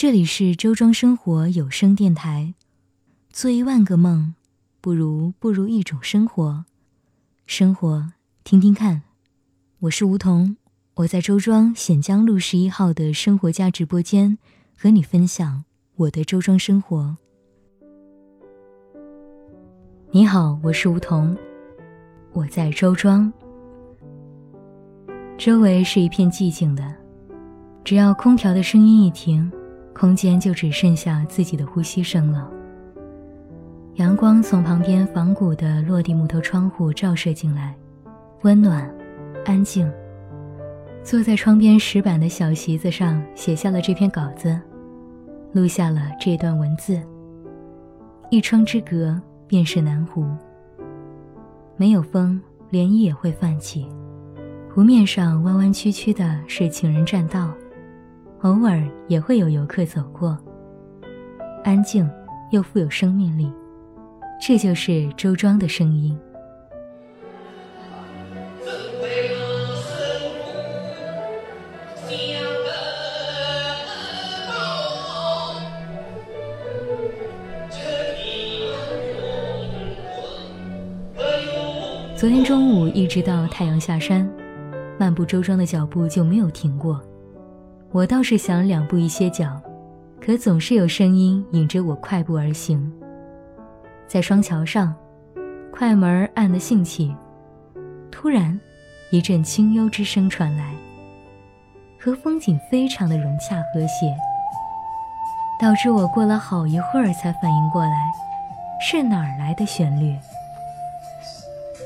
这里是周庄生活有声电台。做一万个梦，不如步入一种生活。生活，听听看。我是梧桐，我在周庄显江路十一号的生活家直播间，和你分享我的周庄生活。你好，我是梧桐，我在周庄。周围是一片寂静的，只要空调的声音一停，空间就只剩下自己的呼吸声了。阳光从旁边仿古的落地木头窗户照射进来，温暖，安静。坐在窗边石板的小席子上，写下了这篇稿子，录下了这段文字。一窗之隔，便是南湖。没有风，涟漪也会泛起。湖面上弯弯曲曲的是情人栈道，偶尔也会有游客走过。安静，又富有生命力。这就是周庄的声音。昨天中午一直到太阳下山，漫步周庄的脚步就没有停过。我倒是想两步一歇脚，可总是有声音引着我快步而行。在双桥上，快门按得兴起，突然，一阵清幽之声传来，和风景非常的融洽和谐，导致我过了好一会儿才反应过来，是哪儿来的旋律。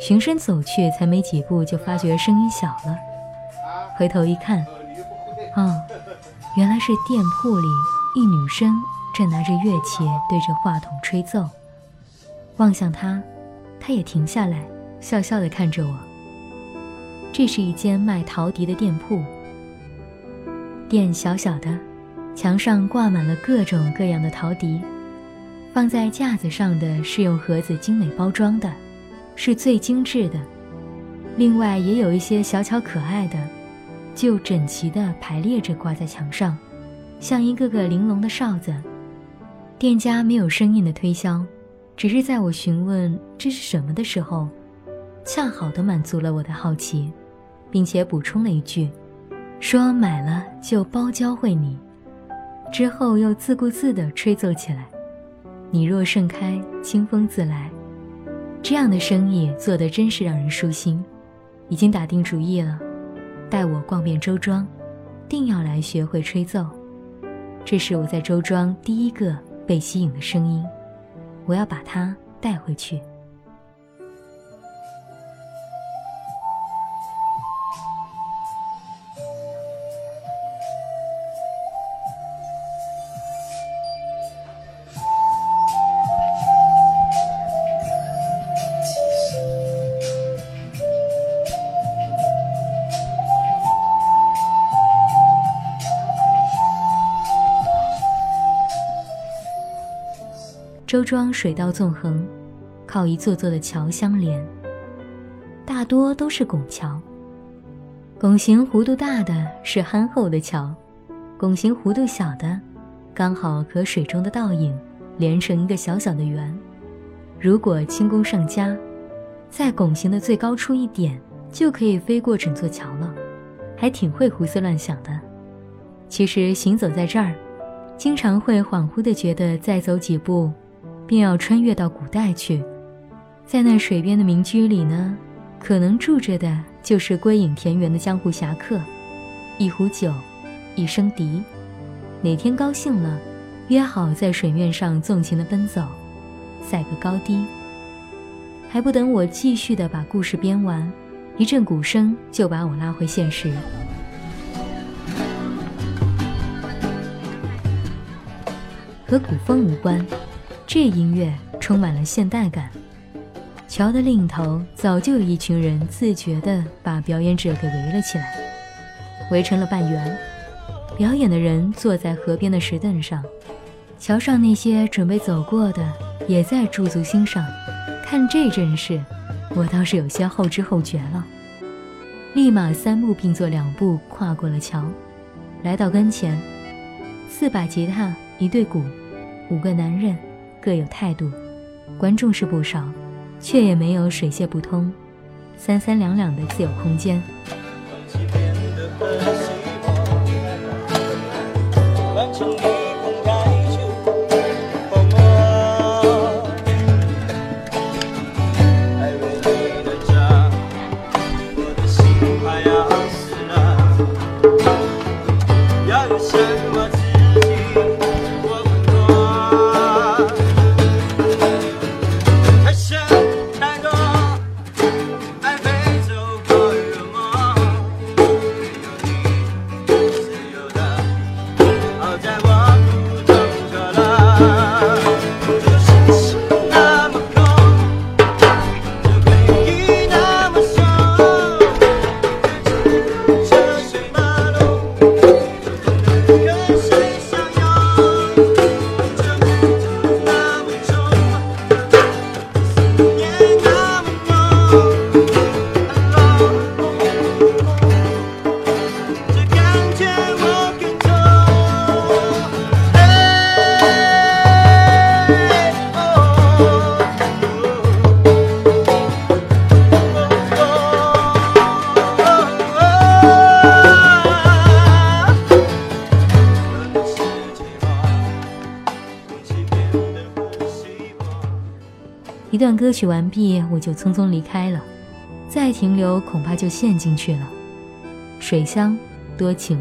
循声走去，才没几步就发觉声音小了，回头一看，哦，原来是店铺里一女生正拿着乐器对着话筒吹奏。望向他，他也停下来，笑笑地看着我。这是一间卖陶笛的店铺。店小小的，墙上挂满了各种各样的陶笛，放在架子上的是用盒子精美包装的，是最精致的。另外也有一些小巧可爱的，就整齐地排列着挂在墙上，像一个个玲珑的哨子。店家没有生硬的推销。只是在我询问这是什么的时候，恰好的满足了我的好奇，并且补充了一句，说买了就包教会你。之后又自顾自地吹奏起来：“你若盛开，清风自来。”这样的生意做得真是让人舒心。已经打定主意了，带我逛遍周庄，定要来学会吹奏。这是我在周庄第一个被吸引的声音。我要把它带回去。周庄水道纵横，靠一座座的桥相连，大多都是拱桥。拱形弧度大的是憨厚的桥，拱形弧度小的，刚好和水中的倒影连成一个小小的圆。如果轻功上佳，在拱形的最高处一点，就可以飞过整座桥了，还挺会胡思乱想的。其实行走在这儿，经常会恍惚的觉得再走几步。便要穿越到古代去，在那水边的民居里呢，可能住着的就是归隐田园的江湖侠客，一壶酒，一声笛，哪天高兴了，约好在水面上纵情的奔走，赛个高低。还不等我继续的把故事编完，一阵鼓声就把我拉回现实。和古风无关。这音乐充满了现代感。桥的另一头早就有一群人自觉地把表演者给围了起来，围成了半圆。表演的人坐在河边的石凳上，桥上那些准备走过的也在驻足欣赏。看这阵势，我倒是有些后知后觉了，立马三步并作两步跨过了桥，来到跟前。四把吉他，一对鼓，五个男人，各有态度。观众是不少，却也没有水泄不通，三三两两的自由空间。一段歌曲完毕，我就匆匆离开了，再停留恐怕就陷进去了。水乡多情，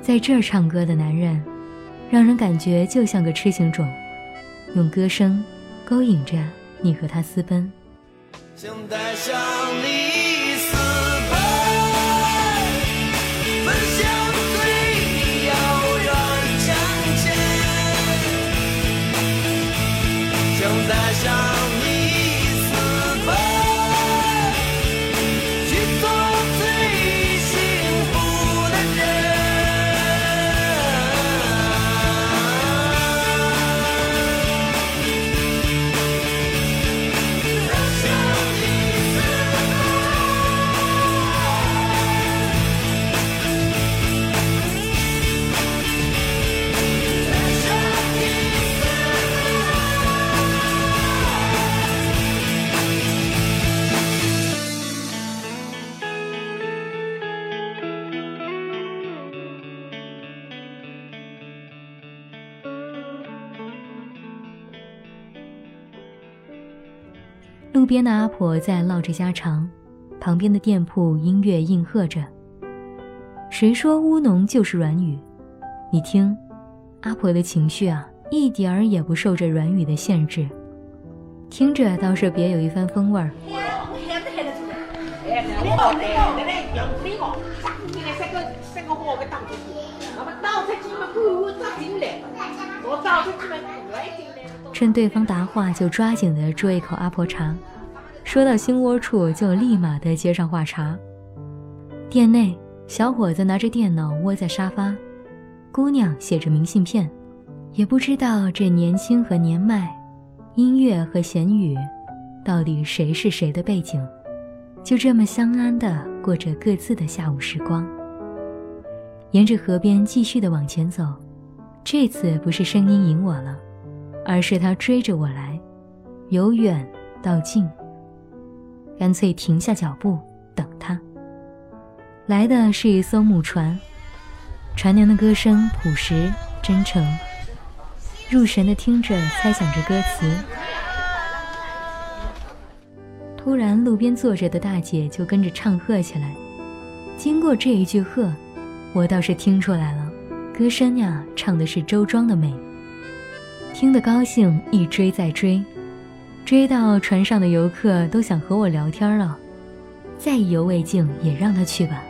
在这儿唱歌的男人，让人感觉就像个痴情种，用歌声勾引着你和他私奔。想带上你路边的阿婆在唠着家常，旁边的店铺音乐应和着。谁说乌龙就是软语？你听，阿婆的情绪啊，一点儿也不受这软语的限制，听着倒是别有一番风味儿。趁对方答话，就抓紧的啜一口阿婆茶。说到心窝处，就立马的接上话茬。店内，小伙子拿着电脑窝在沙发，姑娘写着明信片。也不知道这年轻和年迈，音乐和闲语，到底谁是谁的背景？就这么相安的过着各自的下午时光。沿着河边继续的往前走，这次不是声音引我了。而是他追着我来，由远到近，干脆停下脚步等他。来的是一艘木船，船娘的歌声朴实真诚，入神的听着，猜想着歌词。突然，路边坐着的大姐就跟着唱和起来。经过这一句和，我倒是听出来了，歌声呀，唱的是周庄的美。听得高兴，一追再追，追到船上的游客都想和我聊天了。再意犹未尽，也让他去吧。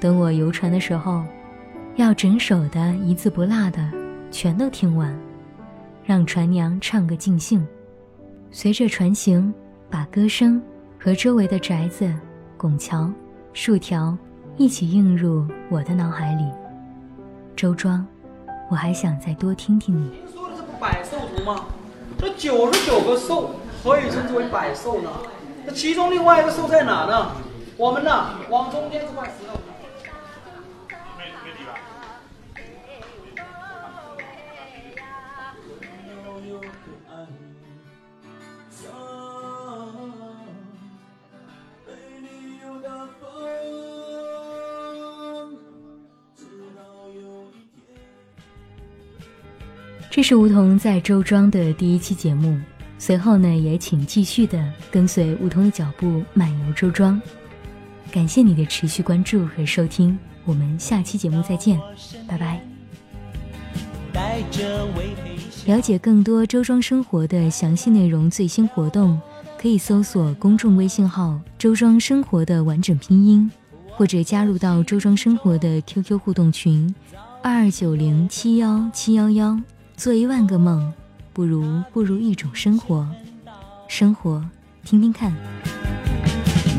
等我游船的时候，要整首的一字不落的全都听完，让船娘唱个尽兴。随着船行，把歌声和周围的宅子、拱桥、树条一起映入我的脑海里。周庄。我还想再多听听你。您说的这不百兽图吗？这九十九个兽何以称之为百兽呢？那其中另外一个兽在哪呢？我们呢，往中间这块石头。这是梧桐在周庄的第一期节目，随后呢，也请继续的跟随梧桐的脚步漫游周庄。感谢你的持续关注和收听，我们下期节目再见，拜拜。了解更多周庄生活的详细内容、最新活动，可以搜索公众微信号“周庄生活”的完整拼音，或者加入到周庄生活的 QQ 互动群：二二九零七幺七幺幺。做一万个梦，不如不如一种生活。生活，听听看。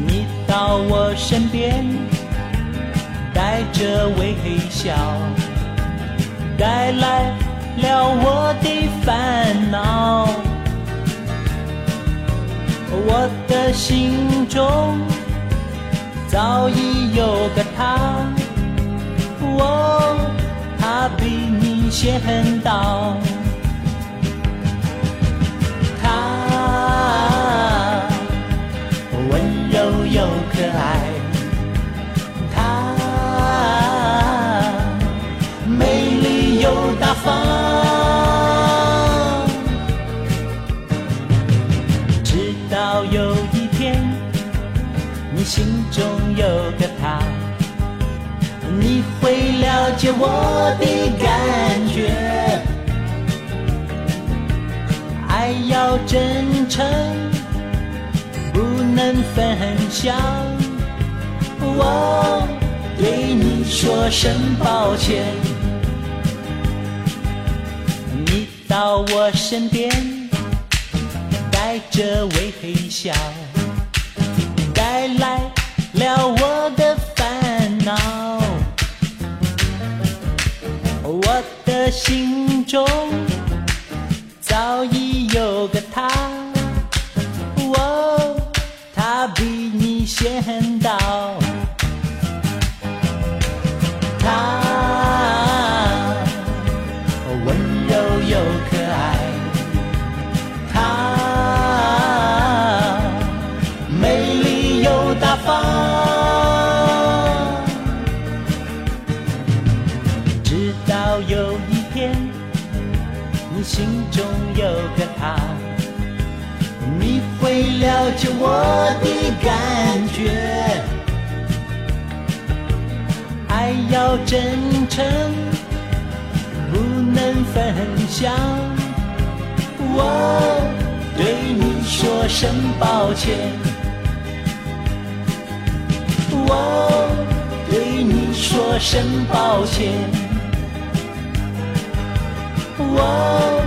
你到我身边，带着微笑，带来了我的烦恼。我的心中早已有个他，我他比你。先到，她温柔又可爱，她美丽又大方。直到有一天，你心中有个他。你会了解我爱要真诚，不能分享。我对你说声抱歉。你到我身边，带着微笑，带来了我的烦恼。我的心中早已有个他，哦，他比你先到。他温柔又可爱，他美丽又大方。了解我的感觉。爱要真诚，不能分享。我对你说声抱歉。我对你说声抱歉。我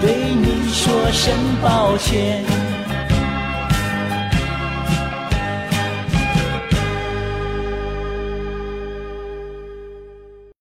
对你说声抱歉。